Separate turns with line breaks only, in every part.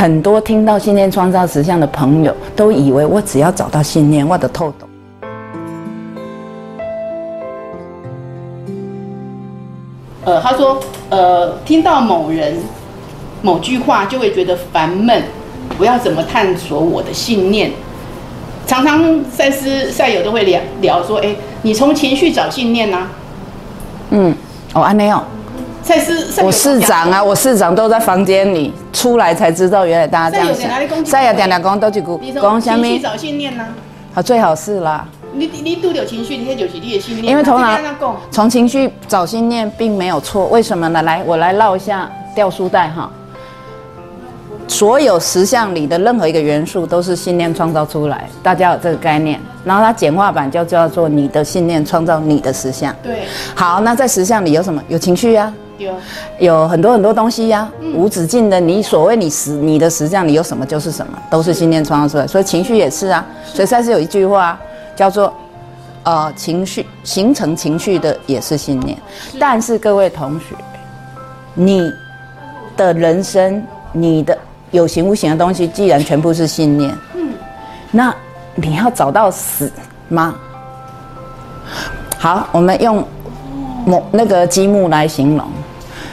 很多听到信念创造实相的朋友，都以为我只要找到信念，我的透懂。
呃，他说，呃，听到某人某句话就会觉得烦闷，不要怎么探索我的信念。常常赛斯赛友都会聊聊说，哎，你从情绪找信念呐、
嗯，哦，安内哦，我市长啊，我市长都在房间里，出来才知道原来大家这样想。
击
赛亚点点讲都一句
你从
讲什么
情绪？找信念呐、
好，最好是啦。
你你拄有情绪，你那就是你的信念。
因为头脑从情绪找信念并没有错，为什么呢？来，我来绕一下掉书袋哈。所有实相里的任何一个元素都是信念创造出来，大家有这个概念。然后它简化版就叫做你的信念创造你的实相。
对
好，那在实相里有什么？有情绪呀、
对，
有很多很多东西呀、无止境的。你所谓你实你的实相你有什么就是什么，都是信念创造出来。所以情绪也是啊。所以赛斯有一句话叫做，呃，情绪形成情绪的也是信念。但是各位同学，你的人生，你的有形无形的东西，既然全部是信念，那你要找到死吗？好，我们用某那个积木来形容，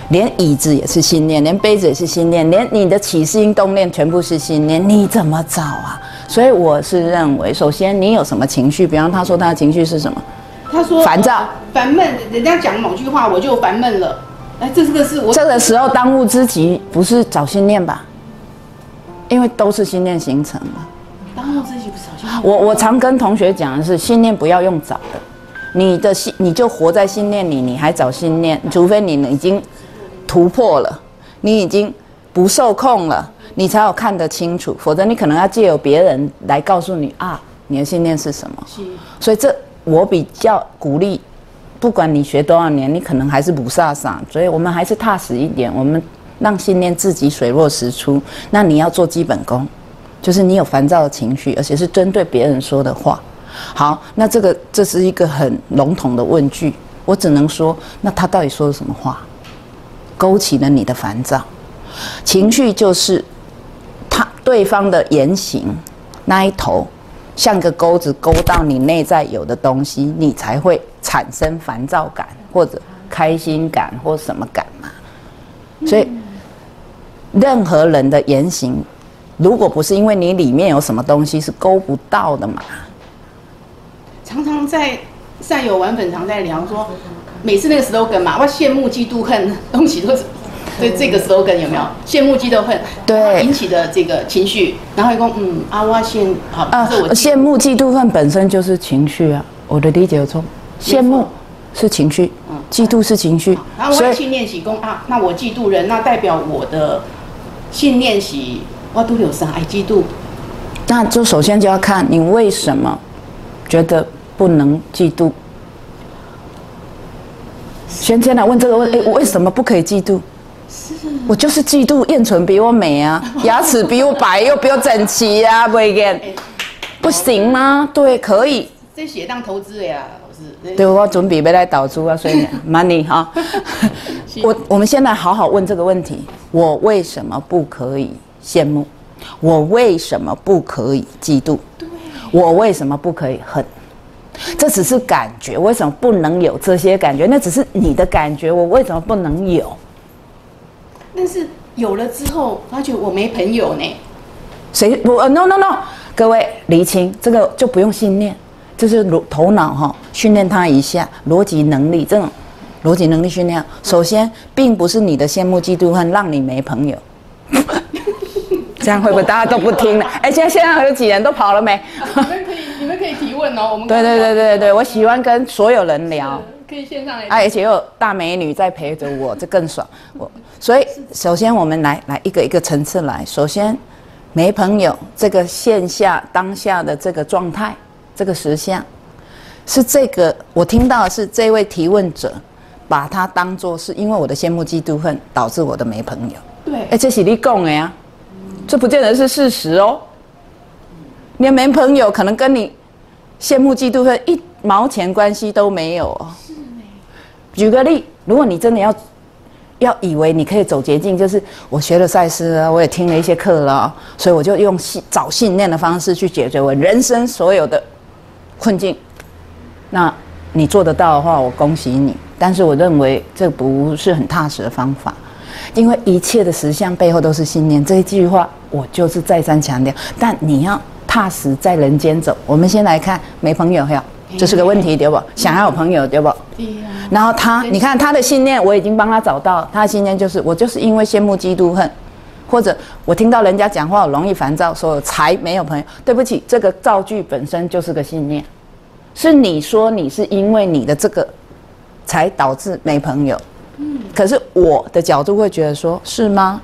连椅子也是信念，连杯子也是信念，连你的起心动念全部是信念，你怎么找啊？所以我是认为，首先你有什么情绪，比方他说他的情绪是什么？
他说
烦躁，
烦闷，人家讲某句话我就烦闷了。哎，这个是我
这个时候当务之急不是找信念吧？因为都是信念形成的。
当务之急不是好像
我我常跟同学讲的是，信念不要用找的，你的信你就活在信念里，你还找信念，除非你已经突破了，你已经不受控了，你才有看得清楚，否则你可能要借由别人来告诉你啊，你的信念是什么。
是
所以这我比较鼓励，不管你学多少年，你可能还是不飒飒，所以我们还是踏实一点，我们让信念自己水落石出。那你要做基本功，就是你有烦躁的情绪，而且是针对别人说的话。好，那这个这是一个很笼统的问句，我只能说，那他到底说了什么话，勾起了你的烦躁，情绪就是他对方的言行那一头，像个钩子勾到你内在有的东西，你才会产生烦躁感或者开心感或什么感嘛。所以，任何人的言行，如果不是因为你里面有什么东西是勾不到的嘛，
常常在善友玩粉常在聊说，每次那个 slogan 嘛，我羡慕嫉妒恨，东西都是。对这个 slogan 有没有羡慕嫉妒恨？
对
引起的这个情绪，然后一共嗯啊，我羡好，
啊，
这我
羡慕、嫉妒、恨本身就是情绪啊。我的理解有错，羡慕是情绪，嗯嫉妒是情绪
然，后我
所以
信念喜功啊，那我嫉妒人，那代表我的信念喜，我都有啥爱嫉妒？
那就首先就要看你为什么觉得不能嫉妒。先先来问这个问，哎，为什么不可以嫉妒？我就是嫉妒燕唇比我美啊，牙齿比我白又比我整齐啊，不然不行吗？对，可以。
这写当投资的呀。
对，我准备要来导出啊，所以 money 哈。我我们先来好好问这个问题：我为什么不可以羡慕？我为什么不可以嫉妒？我为什么不可以恨？这只是感觉，为什么不能有这些感觉？那只是你的感觉，我为什么不能有？
但是有了之后，发觉我没朋友呢。
谁我呃 no no no，各位厘清这个就不用信念，就是逻头脑哈、训练它一下逻辑能力，这种逻辑能力训练。首先，并不是你的羡慕嫉妒恨让你没朋友，这样会不会大家都不听了？哎，现在现在有几人都跑了没？
哦。我们
对对对对对，我喜欢跟所有人聊。
可以线上来。
啊，而且有大美女在陪着我，这更爽。我所以首先我们来来一个一个层次来。首先，没朋友这个线下当下的这个状态，这个实相，是这个我听到的是这位提问者把他当做是因为我的羡慕嫉妒恨导致我的没朋友。
对
哎，这是你讲的呀，这不见得是事实哦。你的没朋友可能跟你羡慕嫉妒恨一毛钱关系都没有哦。举个例，如果你真的要要以为你可以走捷径，就是我学了赛斯啊，我也听了一些课了，所以我就用信找信念的方式去解决我人生所有的困境。那你做得到的话，我恭喜你。但是我认为这不是很踏实的方法，因为一切的实相背后都是信念。这一句话我就是再三强调。但你要踏实在人间走。我们先来看没朋友哈，这是个问题对不？想要有朋友对不？
对呀。
然后他，你看他的信念，我已经帮他找到。他的信念就是我就是因为羡慕嫉妒恨，或者我听到人家讲话我容易烦躁，所以才没有朋友。对不起，这个造句本身就是个信念，是你说你是因为你的这个。才导致没朋友，嗯，可是我的角度会觉得说，是吗？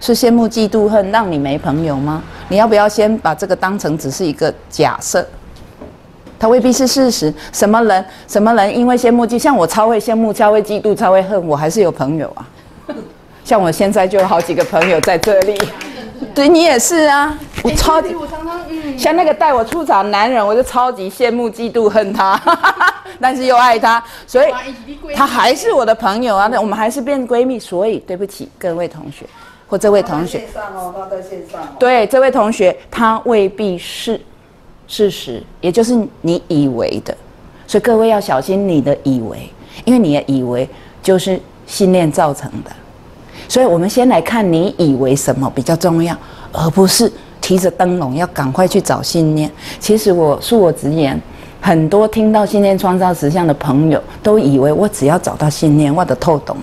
是羡慕嫉妒恨让你没朋友吗？你要不要先把这个当成只是一个假设？它未必是事实。什么人？什么人？因为羡慕嫉，像我超会羡慕，超会嫉妒，超会恨，我还是有朋友啊。像我现在就有好几个朋友在这里。对你也是啊，我超级，我常常嗯，像那个带我出场男人，我就超级羡慕、嫉妒、恨他，但是又爱他，所以他还是我的朋友啊。那我们还是变闺蜜，所以对不起各位同学或这位同学。对，这位同学他未必是事实，也就是你以为的，所以各位要小心你的以为，因为你的以为就是信念造成的。所以，我们先来看你以为什么比较重要，而不是提着灯笼要赶快去找信念。其实，我恕我直言，很多听到信念创造实相的朋友，都以为我只要找到信念，我的透懂。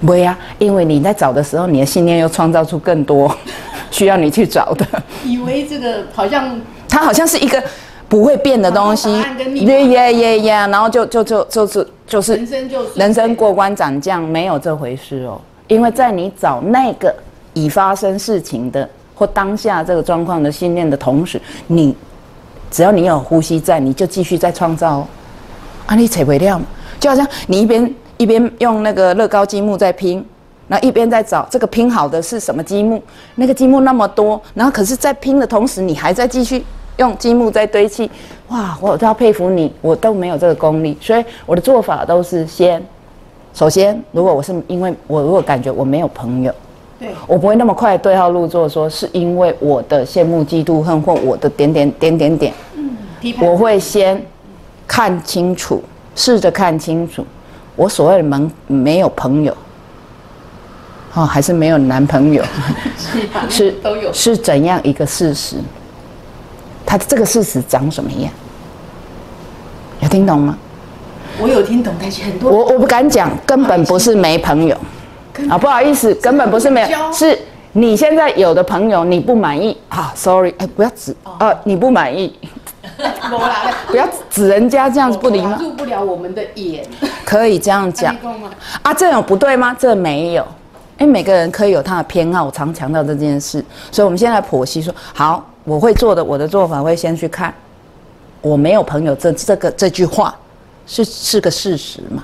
不会啊，因为你在找的时候，你的信念又创造出更多 需要你去找的。
以为这个好像
它好像是一个不会变的东西，耶耶耶耶，然后就就就就是就是
人生就
人生过关斩将，没有这回事哦。因为在你找那个已发生事情的或当下这个状况的信念的同时，你只要你有呼吸在，你就继续在创造哦。啊，你扯不掉，就好像你一边一边用那个乐高积木在拼，然后一边在找这个拼好的是什么积木，那个积木那么多，然后可是，在拼的同时，你还在继续用积木在堆砌。哇，我都要佩服你，我都没有这个功力，所以我的做法都是先。首先，如果我是因为我如果感觉我没有朋友，
对
我不会那么快对号入座，说是因为我的羡慕、嫉妒、恨或我的点点点点点，嗯，我会先看清楚，试着看清楚，我所谓的门没有朋友，哦，还是没有男朋友，
是都有。
是怎样一个事实？他这个事实长什么样？有听懂吗？
我有听懂，但是很多
我我不敢讲，根本不是没朋友。啊，不好意思，根本不是没有，是你现在有的朋友你不满意。啊，sorry，哎，不要指啊，你不满意，不要指人家这样子不礼貌，
入不了我们的眼，
可以这样讲啊，这有不对吗？这没有，因为，每个人可以有他的偏好，我常强调这件事，所以我们现在剖析说，好，我会做的，我的做法会先去看，我没有朋友这这个这句话。是是个事实嘛？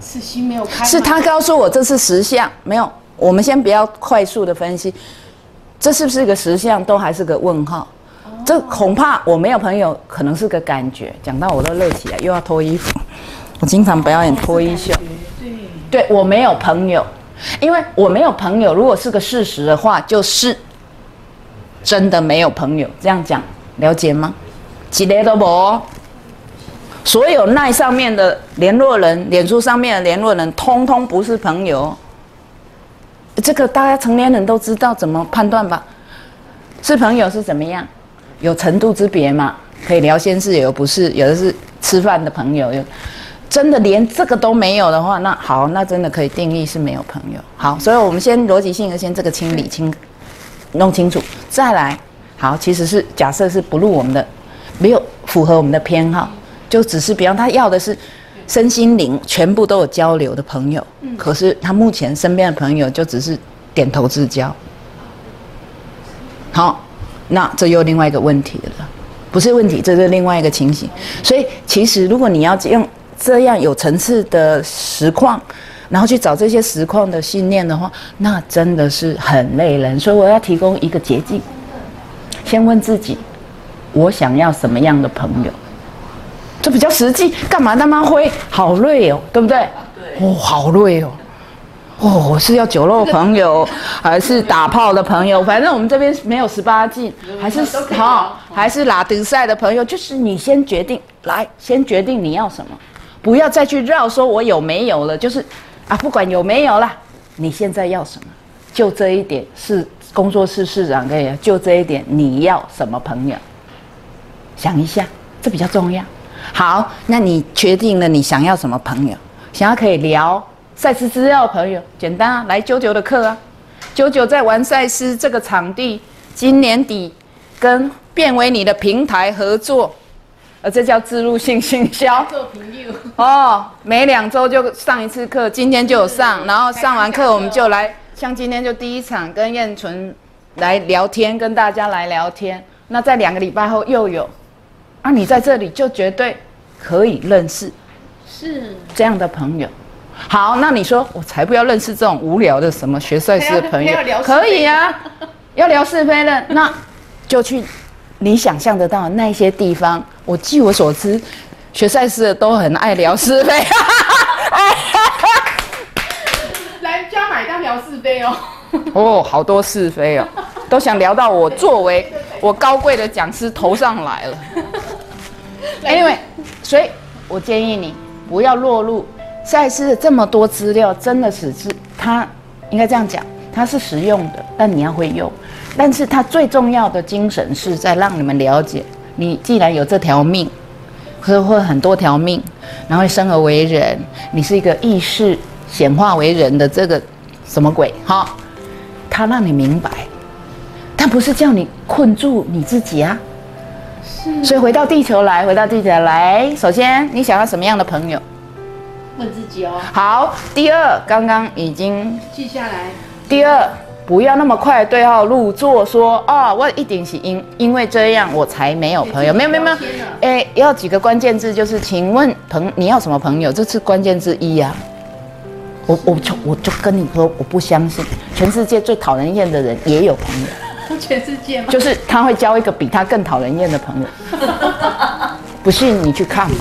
是心没有开，
是他告诉我这是实相，没有。我们先不要快速的分析，这是不是一个实相，都还是个问号。这恐怕我没有朋友，可能是个感觉。讲到我都乐起来，又要脱衣服。我经常表演脱衣秀。对，对我没有朋友，因为我没有朋友。如果是个事实的话，就是真的没有朋友。这样讲了解吗？几个都无。所有那上面的联络人，脸书上面的联络人，通通不是朋友。这个大家成年人都知道怎么判断吧？是朋友是怎么样？有程度之别嘛？可以聊先事，有不是？有的是吃饭的朋友，有真的连这个都没有的话，那好，那真的可以定义是没有朋友。好，所以我们先逻辑性的先这个清理清，弄清楚，再来。好，其实是假设是不入我们的，没有符合我们的偏好。就只是，比方他要的是身心灵全部都有交流的朋友，可是他目前身边的朋友就只是点头之交。好，那这又另外一个问题了，不是问题，这是另外一个情形。所以，其实如果你要用这样有层次的实况，然后去找这些实况的信念的话，那真的是很累人。所以，我要提供一个捷径，先问自己：我想要什么样的朋友？这比较实际，干嘛那么灰？好累哦，对不对？哦，好累哦。哦，我是要酒肉朋友，还是打炮的朋友？反正我们这边没有十八禁，还是
都可以聊
还是拉丁赛的朋友，就是你先决定，来，先决定你要什么，不要再去绕说我有没有了，就是啊，不管有没有啦，你现在要什么？就这一点是工作室市长可以，就这一点你要什么朋友？想一下，这比较重要。好，那你决定了你想要什么朋友？想要可以聊赛事资料的朋友，简单啊，来九九的课啊。九九在玩赛事这个场地，今年底跟变为你的平台合作，呃，这叫自入性行销。
做朋友，
哦，每两周就上一次课，今天就有上，然后上完课我们就来，像今天就第一场跟燕纯来聊天，跟大家来聊天。那在两个礼拜后又有，啊，你在这里就绝对可以认识
是
这样的朋友。好，那你说我才不要认识这种无聊的什么学赛事的朋友可以啊，要聊是非的，那就去你想象得到的那些地方。我据我所知，学赛事的都很爱聊是非。
来加买单聊是非哦。
哦，好多是非哦，都想聊到我作为我高贵的讲师头上来了。Anyway，所以我建议你不要落入赛事的这么多资料，真的只是它应该这样讲，它是实用的，但你要会用。但是它最重要的精神是在让你们了解，你既然有这条命，或或很多条命，然后生而为人，你是一个意识显化为人的这个什么鬼哈？他让你明白，但不是叫你困住你自己啊。是。所以回到地球来，回到地球来，首先你想要什么样的朋友？
问自己哦，
好，第二，刚刚已经
记下来。
第二，不要那么快对号入座，说啊、我一定是因因为这样我才没有朋友，没有没有没有哎，要几个关键字，就是请问朋你要什么朋友？这是关键字一呀、我我就我就跟你说，我不相信，全世界最讨人厌的人也有朋友，
全世界吗？
就是他会交一个比他更讨人厌的朋友。不信你去看嘛，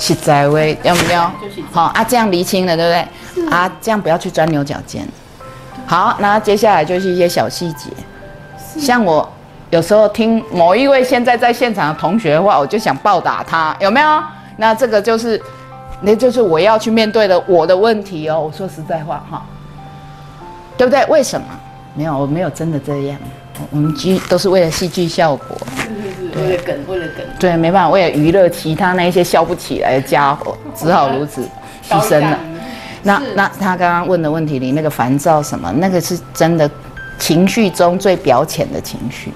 实在话，有没有
就实在？
好啊，这样厘清了，对不对？啊，这样不要去钻牛角尖。好，那接下来就是一些小细节，像我有时候听某一位现在在现场的同学的话，我就想暴打他，有没有？那这个就是，那就是我要去面对的我的问题哦。我说实在话哈，对不对？为什么？没有，我没有真的这样，我我们剧都是为了戏剧效果。
为了梗，为了梗，
对，没办法，为了娱乐其他那一些笑不起来的家伙，只好如此 牺牲了。那那他刚刚问的问题里那个烦躁什么，那个是真的情绪中最表浅的情绪。